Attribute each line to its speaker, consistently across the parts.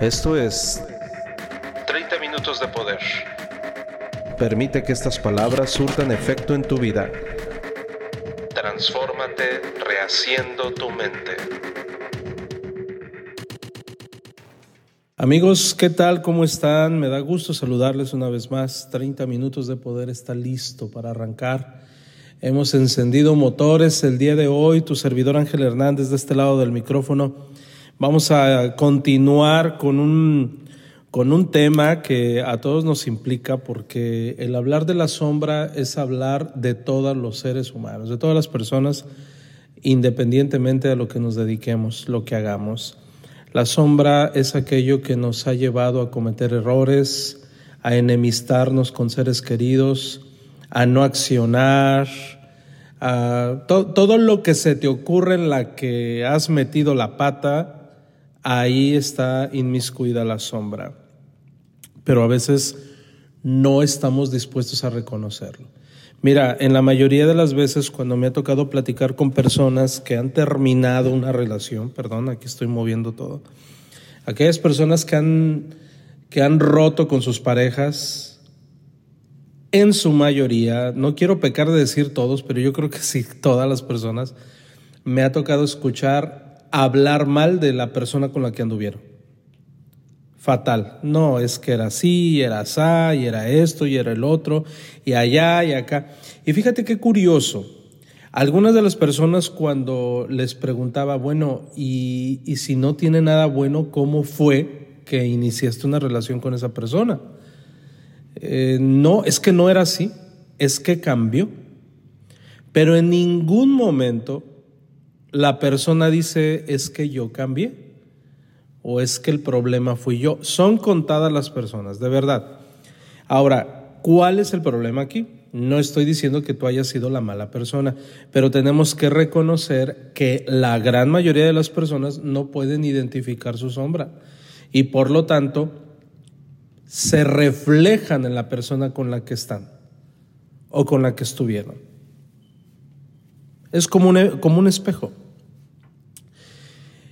Speaker 1: Esto es
Speaker 2: 30 minutos de poder.
Speaker 1: Permite que estas palabras surtan efecto en tu vida.
Speaker 2: Transfórmate rehaciendo tu mente.
Speaker 3: Amigos, ¿qué tal? ¿Cómo están? Me da gusto saludarles una vez más. 30 minutos de poder está listo para arrancar. Hemos encendido motores el día de hoy. Tu servidor Ángel Hernández de este lado del micrófono. Vamos a continuar con un, con un tema que a todos nos implica porque el hablar de la sombra es hablar de todos los seres humanos, de todas las personas, independientemente de lo que nos dediquemos, lo que hagamos. La sombra es aquello que nos ha llevado a cometer errores, a enemistarnos con seres queridos, a no accionar, a todo lo que se te ocurre en la que has metido la pata, ahí está inmiscuida la sombra. Pero a veces no estamos dispuestos a reconocerlo. Mira, en la mayoría de las veces cuando me ha tocado platicar con personas que han terminado una relación, perdón, aquí estoy moviendo todo, aquellas personas que han, que han roto con sus parejas, en su mayoría, no quiero pecar de decir todos, pero yo creo que sí, todas las personas, me ha tocado escuchar hablar mal de la persona con la que anduvieron fatal. No, es que era así, era así, y era esto, y era el otro, y allá, y acá. Y fíjate qué curioso. Algunas de las personas cuando les preguntaba, bueno, y, y si no tiene nada bueno, ¿cómo fue que iniciaste una relación con esa persona? Eh, no, es que no era así, es que cambió. Pero en ningún momento la persona dice, es que yo cambié o es que el problema fui yo. Son contadas las personas, de verdad. Ahora, ¿cuál es el problema aquí? No estoy diciendo que tú hayas sido la mala persona, pero tenemos que reconocer que la gran mayoría de las personas no pueden identificar su sombra y por lo tanto se reflejan en la persona con la que están o con la que estuvieron. Es como un, como un espejo.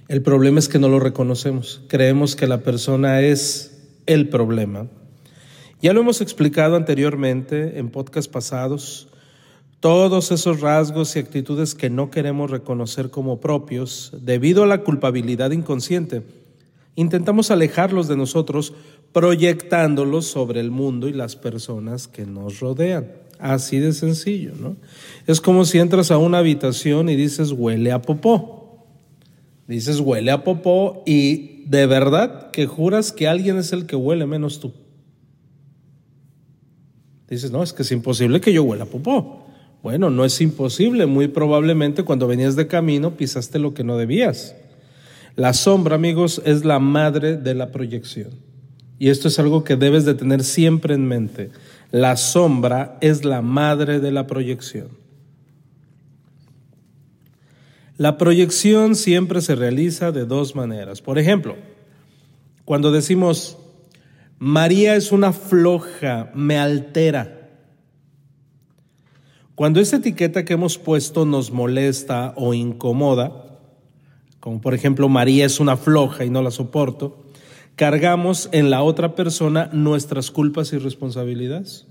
Speaker 3: El problema es que no lo reconocemos. Creemos que la persona es el problema. Ya lo hemos explicado anteriormente en podcast pasados. Todos esos rasgos y actitudes que no queremos reconocer como propios debido a la culpabilidad inconsciente, intentamos alejarlos de nosotros proyectándolos sobre el mundo y las personas que nos rodean. Así de sencillo, ¿no? Es como si entras a una habitación y dices huele a popó. Dices, huele a popó y de verdad que juras que alguien es el que huele menos tú. Dices, no, es que es imposible que yo huela a popó. Bueno, no es imposible. Muy probablemente cuando venías de camino pisaste lo que no debías. La sombra, amigos, es la madre de la proyección. Y esto es algo que debes de tener siempre en mente. La sombra es la madre de la proyección. La proyección siempre se realiza de dos maneras. Por ejemplo, cuando decimos, María es una floja, me altera. Cuando esa etiqueta que hemos puesto nos molesta o incomoda, como por ejemplo María es una floja y no la soporto, cargamos en la otra persona nuestras culpas y responsabilidades.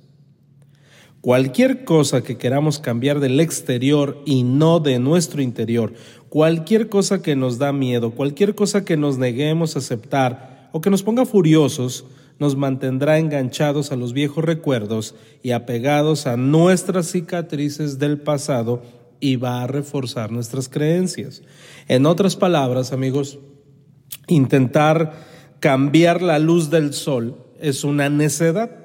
Speaker 3: Cualquier cosa que queramos cambiar del exterior y no de nuestro interior, cualquier cosa que nos da miedo, cualquier cosa que nos neguemos a aceptar o que nos ponga furiosos, nos mantendrá enganchados a los viejos recuerdos y apegados a nuestras cicatrices del pasado y va a reforzar nuestras creencias. En otras palabras, amigos, intentar cambiar la luz del sol es una necedad.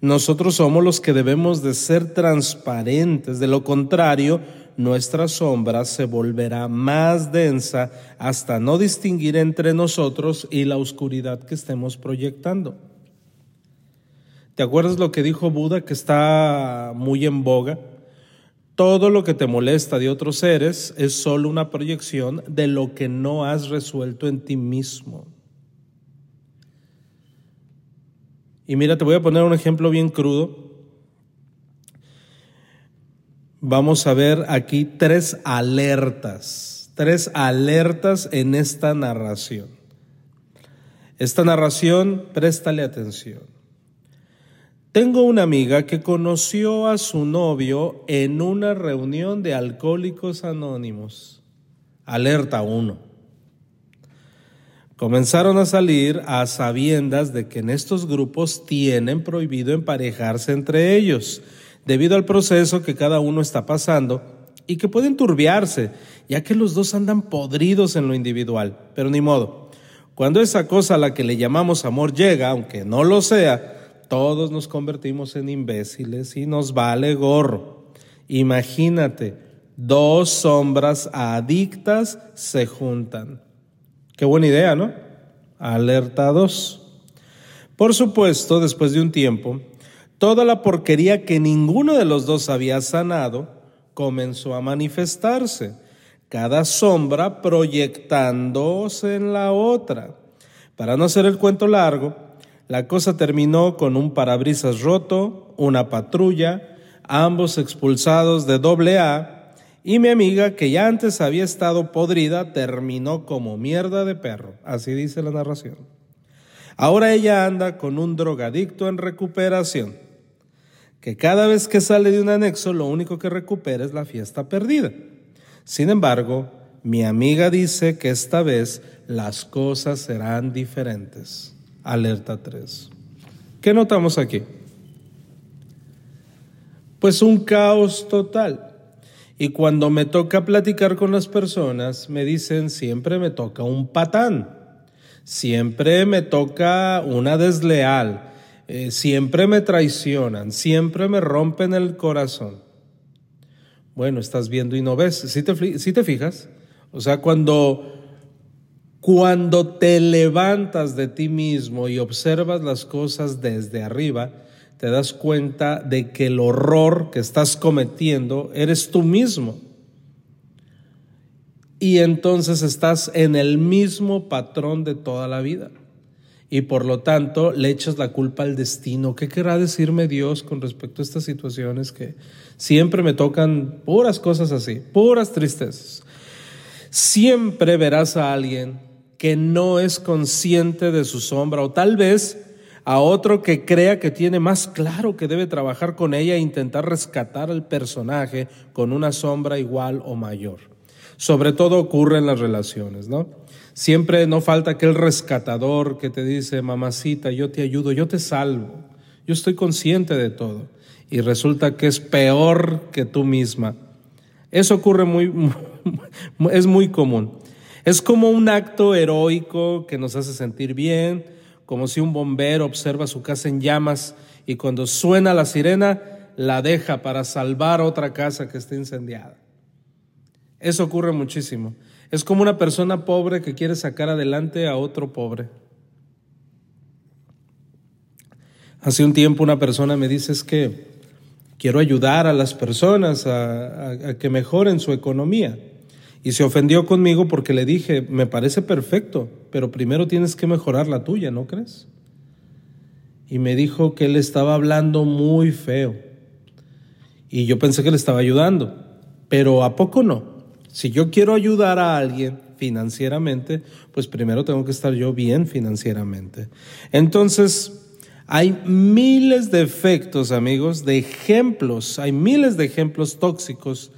Speaker 3: Nosotros somos los que debemos de ser transparentes, de lo contrario, nuestra sombra se volverá más densa hasta no distinguir entre nosotros y la oscuridad que estemos proyectando. ¿Te acuerdas lo que dijo Buda que está muy en boga? Todo lo que te molesta de otros seres es solo una proyección de lo que no has resuelto en ti mismo. Y mira, te voy a poner un ejemplo bien crudo. Vamos a ver aquí tres alertas, tres alertas en esta narración. Esta narración, préstale atención. Tengo una amiga que conoció a su novio en una reunión de alcohólicos anónimos. Alerta 1. Comenzaron a salir a sabiendas de que en estos grupos tienen prohibido emparejarse entre ellos, debido al proceso que cada uno está pasando y que pueden turbiarse, ya que los dos andan podridos en lo individual. Pero ni modo. Cuando esa cosa a la que le llamamos amor llega, aunque no lo sea, todos nos convertimos en imbéciles y nos vale gorro. Imagínate, dos sombras adictas se juntan. Qué buena idea, ¿no? Alerta 2. Por supuesto, después de un tiempo, toda la porquería que ninguno de los dos había sanado comenzó a manifestarse, cada sombra proyectándose en la otra. Para no hacer el cuento largo, la cosa terminó con un parabrisas roto, una patrulla, ambos expulsados de doble A y mi amiga, que ya antes había estado podrida, terminó como mierda de perro. Así dice la narración. Ahora ella anda con un drogadicto en recuperación, que cada vez que sale de un anexo lo único que recupera es la fiesta perdida. Sin embargo, mi amiga dice que esta vez las cosas serán diferentes. Alerta 3. ¿Qué notamos aquí? Pues un caos total. Y cuando me toca platicar con las personas, me dicen, siempre me toca un patán, siempre me toca una desleal, eh, siempre me traicionan, siempre me rompen el corazón. Bueno, estás viendo y no ves, si te, si te fijas, o sea, cuando, cuando te levantas de ti mismo y observas las cosas desde arriba, te das cuenta de que el horror que estás cometiendo eres tú mismo. Y entonces estás en el mismo patrón de toda la vida. Y por lo tanto le echas la culpa al destino. ¿Qué querrá decirme Dios con respecto a estas situaciones que siempre me tocan puras cosas así, puras tristezas? Siempre verás a alguien que no es consciente de su sombra o tal vez a otro que crea que tiene más claro que debe trabajar con ella e intentar rescatar al personaje con una sombra igual o mayor. Sobre todo ocurre en las relaciones, ¿no? Siempre no falta aquel rescatador que te dice, mamacita, yo te ayudo, yo te salvo, yo estoy consciente de todo. Y resulta que es peor que tú misma. Eso ocurre muy, es muy común. Es como un acto heroico que nos hace sentir bien, como si un bombero observa su casa en llamas y cuando suena la sirena la deja para salvar otra casa que está incendiada. Eso ocurre muchísimo. Es como una persona pobre que quiere sacar adelante a otro pobre. Hace un tiempo una persona me dice es que quiero ayudar a las personas a, a que mejoren su economía. Y se ofendió conmigo porque le dije, me parece perfecto, pero primero tienes que mejorar la tuya, ¿no crees? Y me dijo que él estaba hablando muy feo. Y yo pensé que le estaba ayudando, pero ¿a poco no? Si yo quiero ayudar a alguien financieramente, pues primero tengo que estar yo bien financieramente. Entonces, hay miles de efectos, amigos, de ejemplos, hay miles de ejemplos tóxicos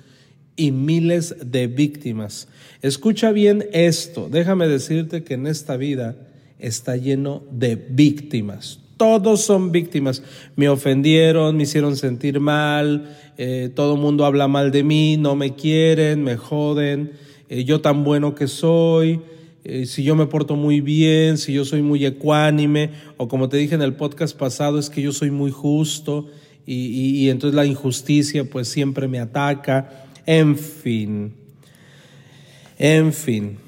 Speaker 3: y miles de víctimas. Escucha bien esto, déjame decirte que en esta vida está lleno de víctimas. Todos son víctimas. Me ofendieron, me hicieron sentir mal, eh, todo el mundo habla mal de mí, no me quieren, me joden, eh, yo tan bueno que soy, eh, si yo me porto muy bien, si yo soy muy ecuánime, o como te dije en el podcast pasado, es que yo soy muy justo y, y entonces la injusticia pues siempre me ataca. En fin, en fin.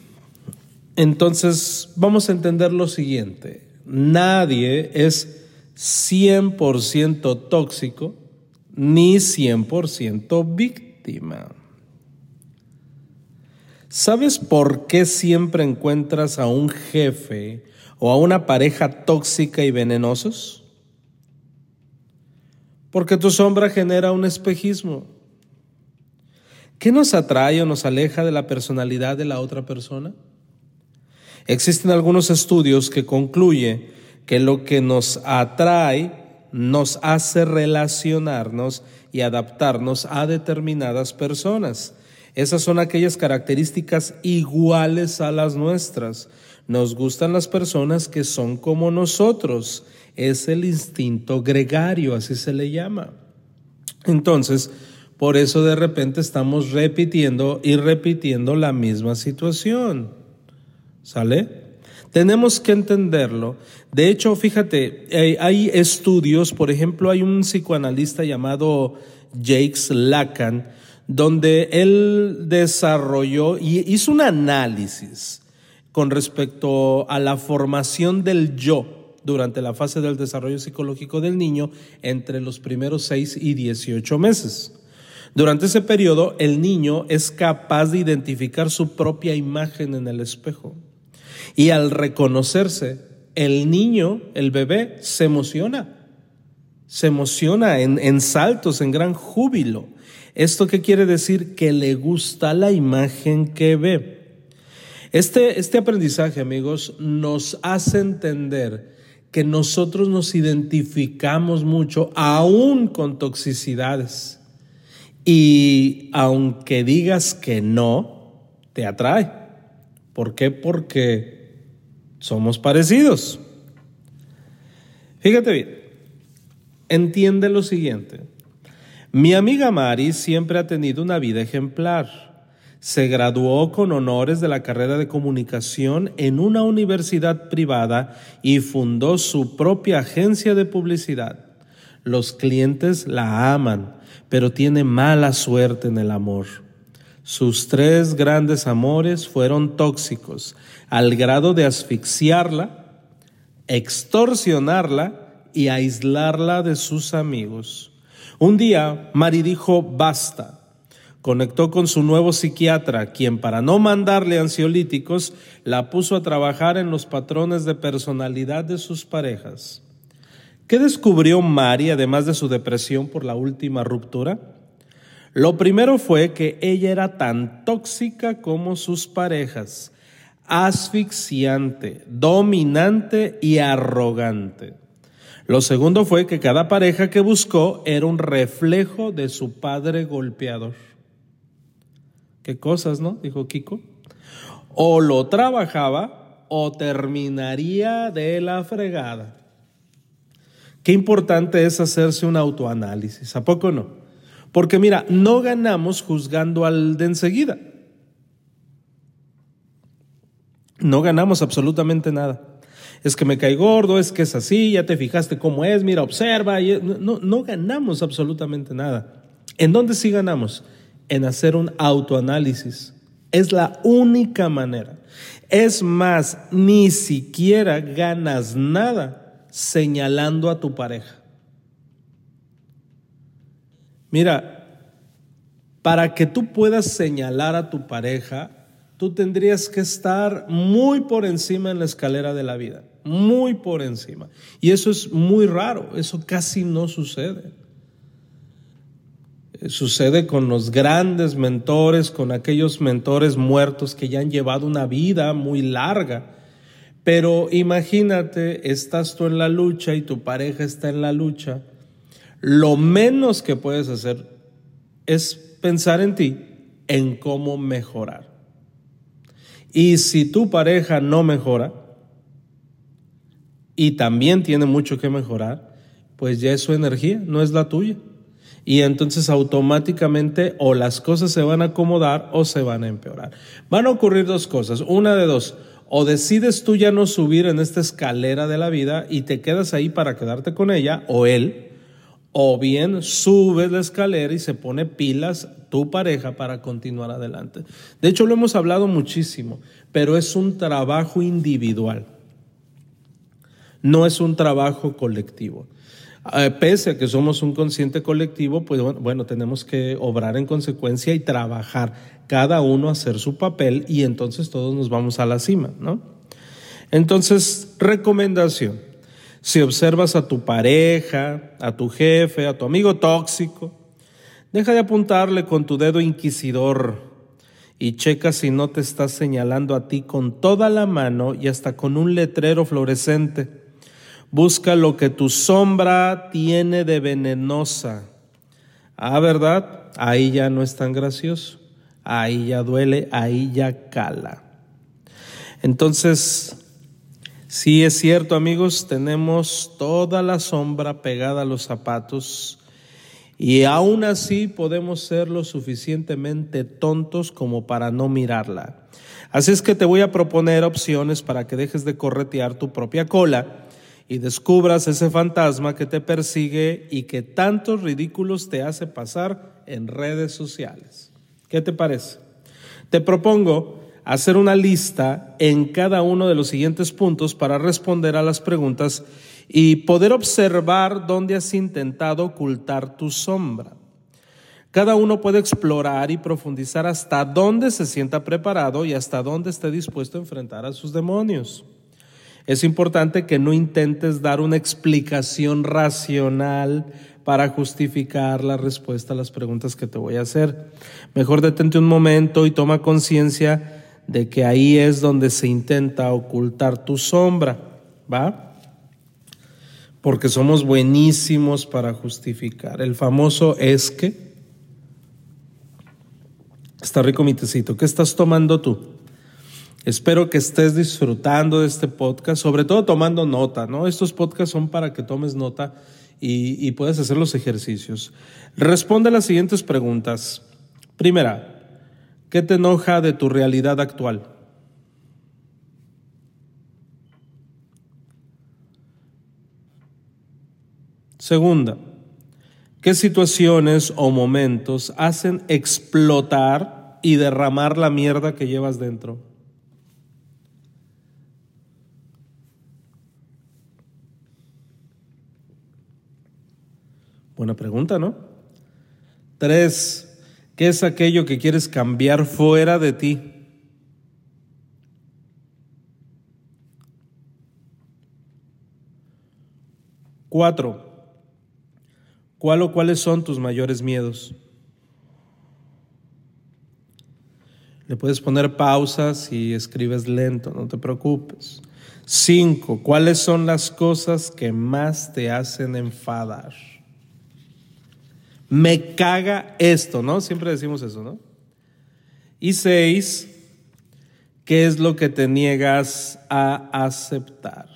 Speaker 3: Entonces, vamos a entender lo siguiente. Nadie es 100% tóxico ni 100% víctima. ¿Sabes por qué siempre encuentras a un jefe o a una pareja tóxica y venenosos? Porque tu sombra genera un espejismo. ¿Qué nos atrae o nos aleja de la personalidad de la otra persona? Existen algunos estudios que concluyen que lo que nos atrae nos hace relacionarnos y adaptarnos a determinadas personas. Esas son aquellas características iguales a las nuestras. Nos gustan las personas que son como nosotros. Es el instinto gregario, así se le llama. Entonces, por eso de repente estamos repitiendo y repitiendo la misma situación. ¿Sale? Tenemos que entenderlo. De hecho, fíjate, hay estudios, por ejemplo, hay un psicoanalista llamado Jakes Lacan, donde él desarrolló y hizo un análisis con respecto a la formación del yo durante la fase del desarrollo psicológico del niño entre los primeros 6 y 18 meses. Durante ese periodo, el niño es capaz de identificar su propia imagen en el espejo. Y al reconocerse, el niño, el bebé, se emociona. Se emociona en, en saltos, en gran júbilo. ¿Esto qué quiere decir? Que le gusta la imagen que ve. Este, este aprendizaje, amigos, nos hace entender que nosotros nos identificamos mucho, aún con toxicidades. Y aunque digas que no, te atrae. ¿Por qué? Porque somos parecidos. Fíjate bien, entiende lo siguiente. Mi amiga Mari siempre ha tenido una vida ejemplar. Se graduó con honores de la carrera de comunicación en una universidad privada y fundó su propia agencia de publicidad. Los clientes la aman, pero tiene mala suerte en el amor. Sus tres grandes amores fueron tóxicos, al grado de asfixiarla, extorsionarla y aislarla de sus amigos. Un día, Mari dijo, basta Conectó con su nuevo psiquiatra, quien para no mandarle ansiolíticos, la puso a trabajar en los patrones de personalidad de sus parejas. ¿Qué descubrió Mari además de su depresión por la última ruptura? Lo primero fue que ella era tan tóxica como sus parejas, asfixiante, dominante y arrogante. Lo segundo fue que cada pareja que buscó era un reflejo de su padre golpeador. Qué cosas, ¿no? Dijo Kiko. O lo trabajaba o terminaría de la fregada. Qué importante es hacerse un autoanálisis, ¿a poco no? Porque mira, no ganamos juzgando al de enseguida. No ganamos absolutamente nada. Es que me cae gordo, es que es así, ya te fijaste cómo es, mira, observa. No, no ganamos absolutamente nada. ¿En dónde sí ganamos? en hacer un autoanálisis. Es la única manera. Es más, ni siquiera ganas nada señalando a tu pareja. Mira, para que tú puedas señalar a tu pareja, tú tendrías que estar muy por encima en la escalera de la vida, muy por encima. Y eso es muy raro, eso casi no sucede sucede con los grandes mentores, con aquellos mentores muertos que ya han llevado una vida muy larga. Pero imagínate, estás tú en la lucha y tu pareja está en la lucha. Lo menos que puedes hacer es pensar en ti, en cómo mejorar. Y si tu pareja no mejora y también tiene mucho que mejorar, pues ya es su energía, no es la tuya y entonces automáticamente o las cosas se van a acomodar o se van a empeorar. Van a ocurrir dos cosas, una de dos, o decides tú ya no subir en esta escalera de la vida y te quedas ahí para quedarte con ella o él, o bien subes la escalera y se pone pilas tu pareja para continuar adelante. De hecho, lo hemos hablado muchísimo, pero es un trabajo individual, no es un trabajo colectivo. Eh, pese a que somos un consciente colectivo, pues bueno, tenemos que obrar en consecuencia y trabajar cada uno hacer su papel y entonces todos nos vamos a la cima, ¿no? Entonces, recomendación, si observas a tu pareja, a tu jefe, a tu amigo tóxico, deja de apuntarle con tu dedo inquisidor y checa si no te está señalando a ti con toda la mano y hasta con un letrero fluorescente. Busca lo que tu sombra tiene de venenosa. Ah, ¿verdad? Ahí ya no es tan gracioso. Ahí ya duele, ahí ya cala. Entonces, sí es cierto, amigos, tenemos toda la sombra pegada a los zapatos y aún así podemos ser lo suficientemente tontos como para no mirarla. Así es que te voy a proponer opciones para que dejes de corretear tu propia cola y descubras ese fantasma que te persigue y que tantos ridículos te hace pasar en redes sociales. ¿Qué te parece? Te propongo hacer una lista en cada uno de los siguientes puntos para responder a las preguntas y poder observar dónde has intentado ocultar tu sombra. Cada uno puede explorar y profundizar hasta dónde se sienta preparado y hasta dónde esté dispuesto a enfrentar a sus demonios. Es importante que no intentes dar una explicación racional para justificar la respuesta a las preguntas que te voy a hacer. Mejor detente un momento y toma conciencia de que ahí es donde se intenta ocultar tu sombra, ¿va? porque somos buenísimos para justificar. El famoso es que. Está rico mi tecito. ¿Qué estás tomando tú? Espero que estés disfrutando de este podcast, sobre todo tomando nota, ¿no? Estos podcasts son para que tomes nota y, puedas hacer los ejercicios. Responde a las siguientes preguntas. Primera, ¿qué te enoja de tu realidad actual? Segunda, ¿qué situaciones o momentos hacen explotar y derramar la mierda que llevas dentro? Pregunta, ¿no? Tres, ¿qué es aquello que quieres cambiar fuera de ti? Cuatro, ¿Cuál o cuáles son tus mayores miedos? Le puedes poner pausas y escribes lento, no te preocupes. Cinco, ¿cuáles son las cosas que más te hacen enfadar? Me caga esto, ¿no? Siempre decimos eso, ¿no? Y seis, ¿qué es lo que te niegas a aceptar?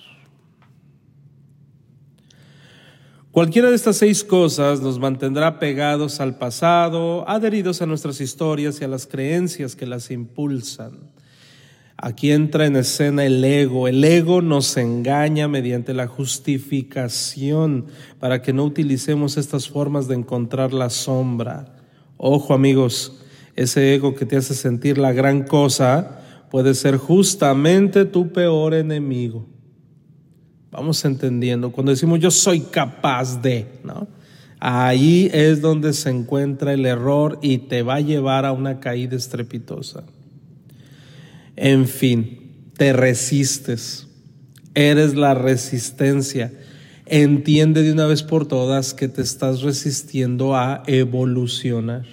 Speaker 3: Cualquiera de estas seis cosas nos mantendrá pegados al pasado, adheridos a nuestras historias y a las creencias que las impulsan. Aquí entra en escena el ego. El ego nos engaña mediante la justificación para que no utilicemos estas formas de encontrar la sombra. Ojo amigos, ese ego que te hace sentir la gran cosa puede ser justamente tu peor enemigo. Vamos entendiendo. Cuando decimos yo soy capaz de, ¿no? Ahí es donde se encuentra el error y te va a llevar a una caída estrepitosa. En fin, te resistes. Eres la resistencia. Entiende de una vez por todas que te estás resistiendo a evolucionar.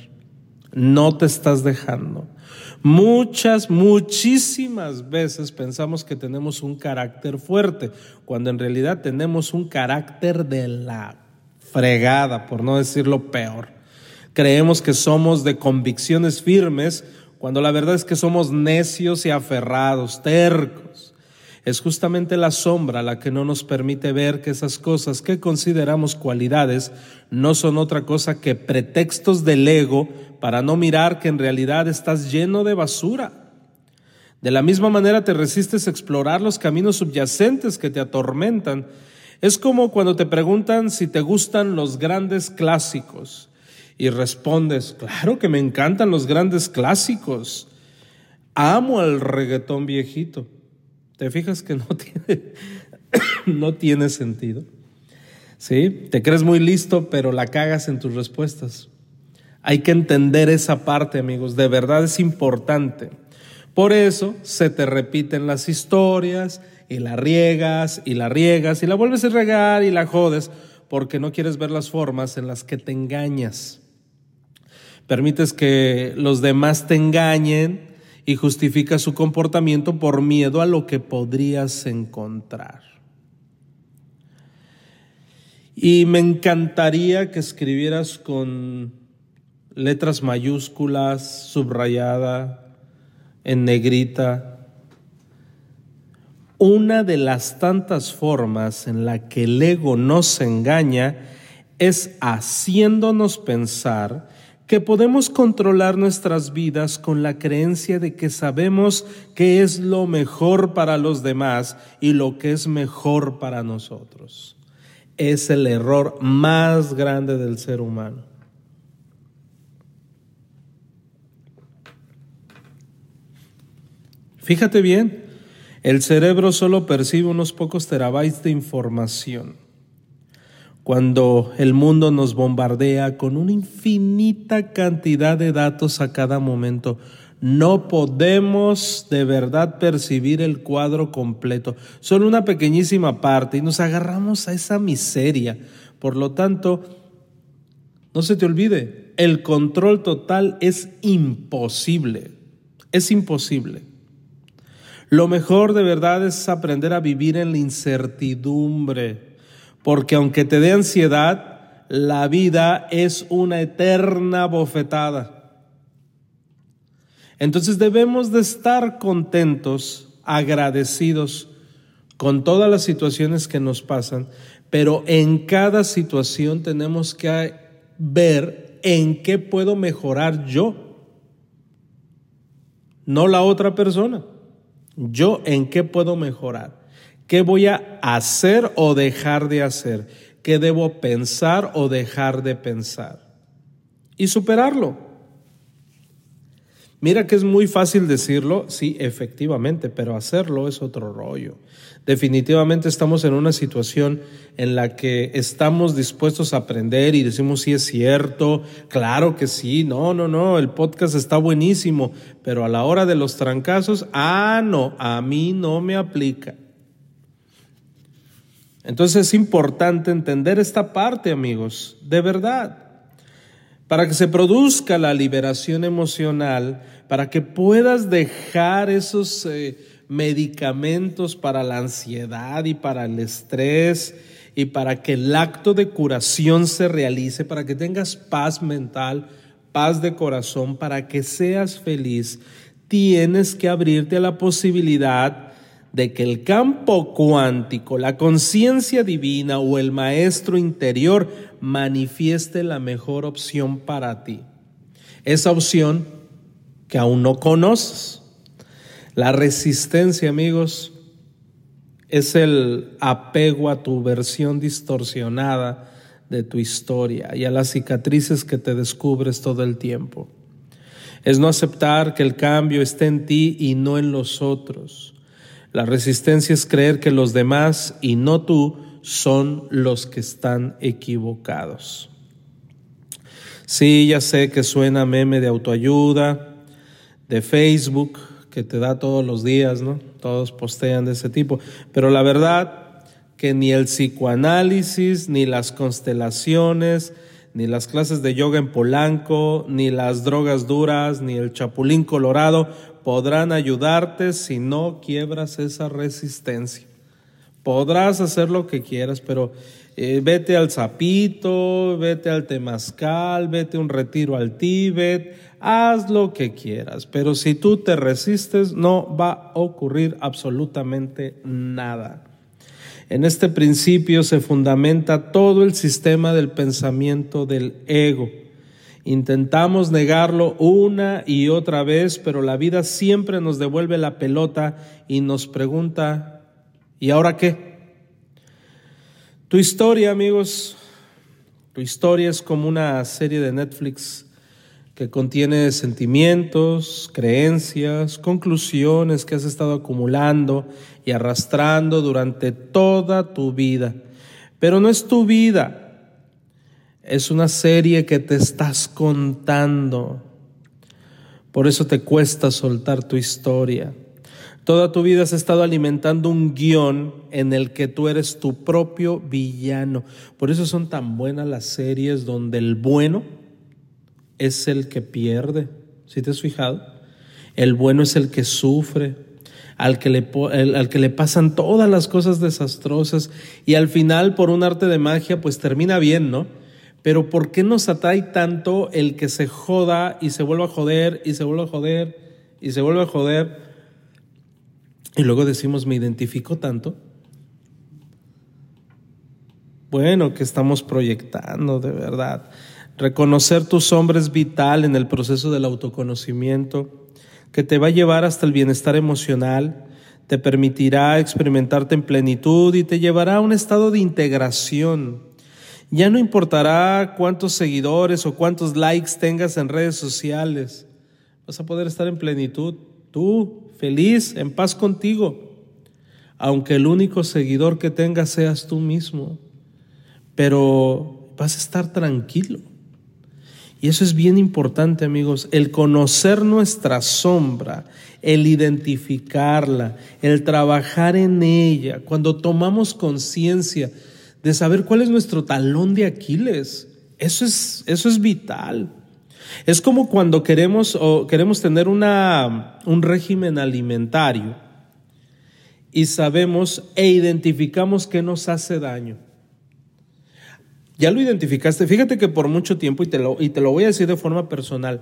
Speaker 3: No te estás dejando. Muchas, muchísimas veces pensamos que tenemos un carácter fuerte, cuando en realidad tenemos un carácter de la fregada, por no decirlo peor. Creemos que somos de convicciones firmes, cuando la verdad es que somos necios y aferrados, tercos. Es justamente la sombra la que no nos permite ver que esas cosas que consideramos cualidades no son otra cosa que pretextos del ego para no mirar que en realidad estás lleno de basura. De la misma manera te resistes a explorar los caminos subyacentes que te atormentan. Es como cuando te preguntan si te gustan los grandes clásicos y respondes, claro que me encantan los grandes clásicos. Amo al reggaetón viejito. ¿Te fijas que no tiene, no tiene sentido? ¿Sí? Te crees muy listo, pero la cagas en tus respuestas. Hay que entender esa parte, amigos. De verdad es importante. Por eso se te repiten las historias y la riegas y la riegas y la vuelves a regar y la jodes porque no quieres ver las formas en las que te engañas. Permites que los demás te engañen y justificas su comportamiento por miedo a lo que podrías encontrar. Y me encantaría que escribieras con letras mayúsculas, subrayada, en negrita. Una de las tantas formas en la que el ego nos engaña es haciéndonos pensar que podemos controlar nuestras vidas con la creencia de que sabemos qué es lo mejor para los demás y lo que es mejor para nosotros. Es el error más grande del ser humano. Fíjate bien, el cerebro solo percibe unos pocos terabytes de información. Cuando el mundo nos bombardea con una infinita cantidad de datos a cada momento, no podemos de verdad percibir el cuadro completo, solo una pequeñísima parte y nos agarramos a esa miseria. Por lo tanto, no se te olvide, el control total es imposible, es imposible. Lo mejor de verdad es aprender a vivir en la incertidumbre, porque aunque te dé ansiedad, la vida es una eterna bofetada. Entonces debemos de estar contentos, agradecidos con todas las situaciones que nos pasan, pero en cada situación tenemos que ver en qué puedo mejorar yo, no la otra persona. Yo en qué puedo mejorar, qué voy a hacer o dejar de hacer, qué debo pensar o dejar de pensar y superarlo. Mira que es muy fácil decirlo, sí, efectivamente, pero hacerlo es otro rollo. Definitivamente estamos en una situación en la que estamos dispuestos a aprender y decimos si es cierto, claro que sí, no, no, no, el podcast está buenísimo, pero a la hora de los trancazos, ah, no, a mí no me aplica. Entonces es importante entender esta parte, amigos, de verdad. Para que se produzca la liberación emocional, para que puedas dejar esos eh, medicamentos para la ansiedad y para el estrés y para que el acto de curación se realice, para que tengas paz mental, paz de corazón, para que seas feliz, tienes que abrirte a la posibilidad de que el campo cuántico, la conciencia divina o el maestro interior manifieste la mejor opción para ti. Esa opción que aún no conoces. La resistencia, amigos, es el apego a tu versión distorsionada de tu historia y a las cicatrices que te descubres todo el tiempo. Es no aceptar que el cambio esté en ti y no en los otros. La resistencia es creer que los demás y no tú son los que están equivocados. Sí, ya sé que suena meme de autoayuda, de Facebook que te da todos los días, ¿no? Todos postean de ese tipo. Pero la verdad que ni el psicoanálisis, ni las constelaciones, ni las clases de yoga en Polanco, ni las drogas duras, ni el chapulín colorado podrán ayudarte si no quiebras esa resistencia. Podrás hacer lo que quieras, pero eh, vete al zapito, vete al temazcal, vete un retiro al Tíbet, haz lo que quieras, pero si tú te resistes no va a ocurrir absolutamente nada. En este principio se fundamenta todo el sistema del pensamiento del ego. Intentamos negarlo una y otra vez, pero la vida siempre nos devuelve la pelota y nos pregunta, ¿y ahora qué? Tu historia, amigos, tu historia es como una serie de Netflix que contiene sentimientos, creencias, conclusiones que has estado acumulando y arrastrando durante toda tu vida. Pero no es tu vida, es una serie que te estás contando. Por eso te cuesta soltar tu historia. Toda tu vida has estado alimentando un guion en el que tú eres tu propio villano. Por eso son tan buenas las series donde el bueno es el que pierde. ¿Sí te has fijado? El bueno es el que sufre, al que, le, al que le pasan todas las cosas desastrosas y al final por un arte de magia pues termina bien, ¿no? Pero ¿por qué nos atrae tanto el que se joda y se vuelva a joder y se vuelve a joder y se vuelve a joder? Y luego decimos, me identifico tanto. Bueno, que estamos proyectando de verdad. Reconocer tu sombra es vital en el proceso del autoconocimiento que te va a llevar hasta el bienestar emocional, te permitirá experimentarte en plenitud y te llevará a un estado de integración. Ya no importará cuántos seguidores o cuántos likes tengas en redes sociales, vas a poder estar en plenitud, tú, feliz, en paz contigo, aunque el único seguidor que tengas seas tú mismo, pero vas a estar tranquilo y eso es bien importante, amigos, el conocer nuestra sombra, el identificarla, el trabajar en ella, cuando tomamos conciencia de saber cuál es nuestro talón de Aquiles. Eso es, eso es vital. Es como cuando queremos, o queremos tener una, un régimen alimentario y sabemos e identificamos qué nos hace daño. Ya lo identificaste. Fíjate que por mucho tiempo, y te lo, y te lo voy a decir de forma personal,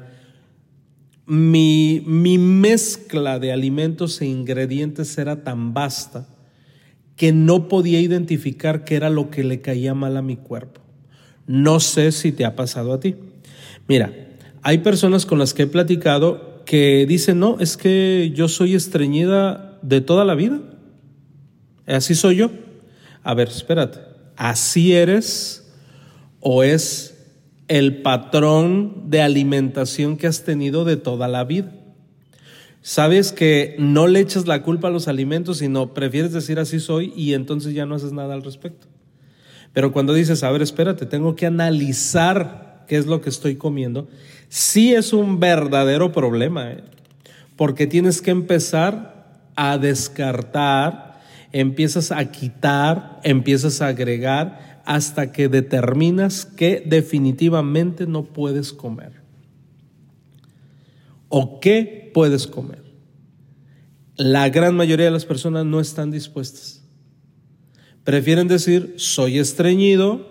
Speaker 3: mi, mi mezcla de alimentos e ingredientes era tan vasta que no podía identificar qué era lo que le caía mal a mi cuerpo. No sé si te ha pasado a ti. Mira, hay personas con las que he platicado que dicen, no, es que yo soy estreñida de toda la vida. Así soy yo. A ver, espérate. Así eres o es el patrón de alimentación que has tenido de toda la vida. Sabes que no le echas la culpa a los alimentos, sino prefieres decir así soy y entonces ya no haces nada al respecto. Pero cuando dices, a ver, espérate, tengo que analizar qué es lo que estoy comiendo, sí es un verdadero problema, ¿eh? porque tienes que empezar a descartar, empiezas a quitar, empiezas a agregar hasta que determinas que definitivamente no puedes comer. ¿O qué puedes comer? La gran mayoría de las personas no están dispuestas. Prefieren decir, soy estreñido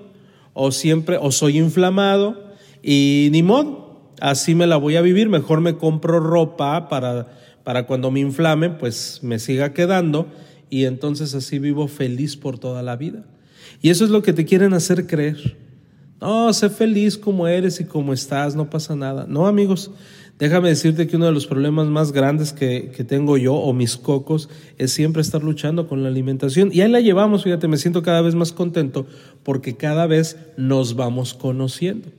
Speaker 3: o siempre, o soy inflamado y ni modo, así me la voy a vivir, mejor me compro ropa para, para cuando me inflame, pues me siga quedando y entonces así vivo feliz por toda la vida. Y eso es lo que te quieren hacer creer. No, sé feliz como eres y como estás, no pasa nada. No, amigos, déjame decirte que uno de los problemas más grandes que, que, tengo yo o mis cocos es siempre estar luchando con la alimentación. Y ahí la llevamos, fíjate, me siento cada vez más contento porque cada vez nos vamos conociendo.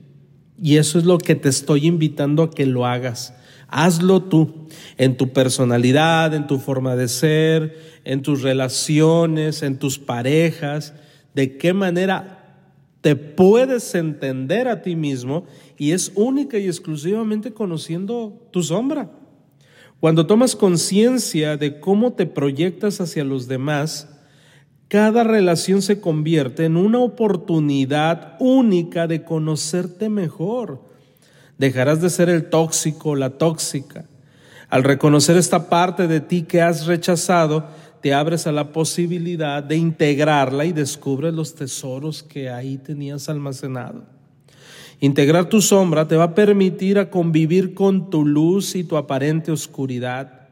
Speaker 3: Y eso es lo que te estoy invitando a que lo hagas. Hazlo tú, en tu personalidad, en tu forma de ser, en tus relaciones, en tus parejas de qué manera te puedes entender a ti mismo y es única y exclusivamente conociendo tu sombra. Cuando tomas conciencia de cómo te proyectas hacia los demás, cada relación se convierte en una oportunidad única de conocerte mejor. Dejarás de ser el tóxico, la tóxica. Al reconocer esta parte de ti que has rechazado, te abres a la posibilidad de integrarla y descubres los tesoros que ahí tenías almacenado. Integrar tu sombra te va a permitir a convivir con tu luz y tu aparente oscuridad.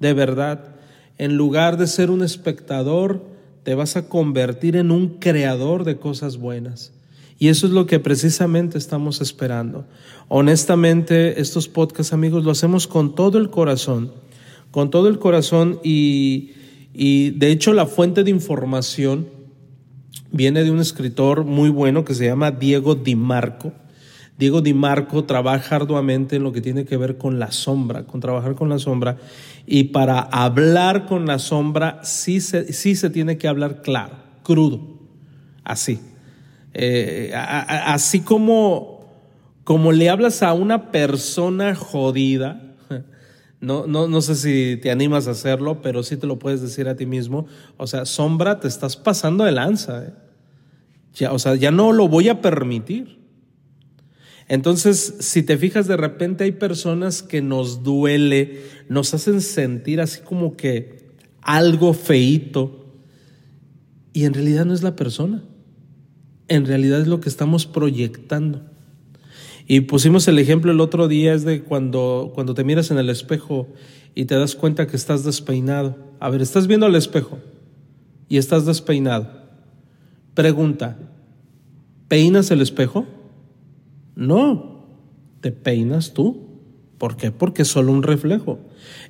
Speaker 3: De verdad, en lugar de ser un espectador, te vas a convertir en un creador de cosas buenas. Y eso es lo que precisamente estamos esperando. Honestamente, estos podcasts, amigos, lo hacemos con todo el corazón, con todo el corazón y, y de hecho la fuente de información viene de un escritor muy bueno que se llama Diego Di Marco. Diego Di Marco trabaja arduamente en lo que tiene que ver con la sombra, con trabajar con la sombra. Y para hablar con la sombra sí se, sí se tiene que hablar claro, crudo, así. Eh, así como, como le hablas a una persona jodida, no, no, no sé si te animas a hacerlo, pero sí te lo puedes decir a ti mismo. O sea, sombra, te estás pasando de lanza. ¿eh? Ya, o sea, ya no lo voy a permitir. Entonces, si te fijas, de repente hay personas que nos duele, nos hacen sentir así como que algo feito, y en realidad no es la persona, en realidad es lo que estamos proyectando. Y pusimos el ejemplo el otro día, es de cuando, cuando te miras en el espejo y te das cuenta que estás despeinado. A ver, estás viendo al espejo y estás despeinado. Pregunta, ¿peinas el espejo? No, te peinas tú. ¿Por qué? Porque es solo un reflejo.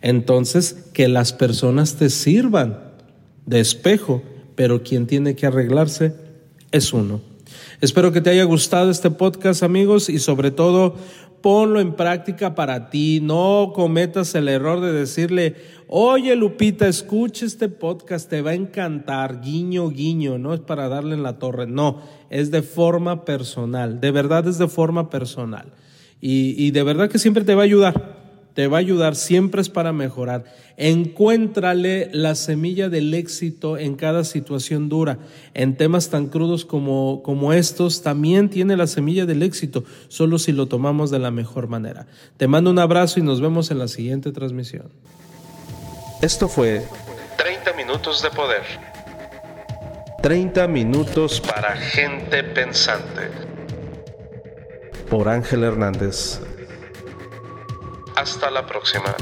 Speaker 3: Entonces, que las personas te sirvan de espejo, pero quien tiene que arreglarse es uno. Espero que te haya gustado este podcast, amigos, y sobre todo ponlo en práctica para ti. No cometas el error de decirle, oye Lupita, escucha este podcast, te va a encantar, guiño, guiño, no es para darle en la torre, no, es de forma personal, de verdad es de forma personal. Y, y de verdad que siempre te va a ayudar te va a ayudar, siempre es para mejorar. Encuéntrale la semilla del éxito en cada situación dura. En temas tan crudos como, como estos, también tiene la semilla del éxito, solo si lo tomamos de la mejor manera. Te mando un abrazo y nos vemos en la siguiente transmisión.
Speaker 1: Esto fue
Speaker 2: 30 minutos de poder.
Speaker 1: 30 minutos
Speaker 2: Para gente pensante.
Speaker 1: por Ángel Hernández.
Speaker 2: Hasta la próxima.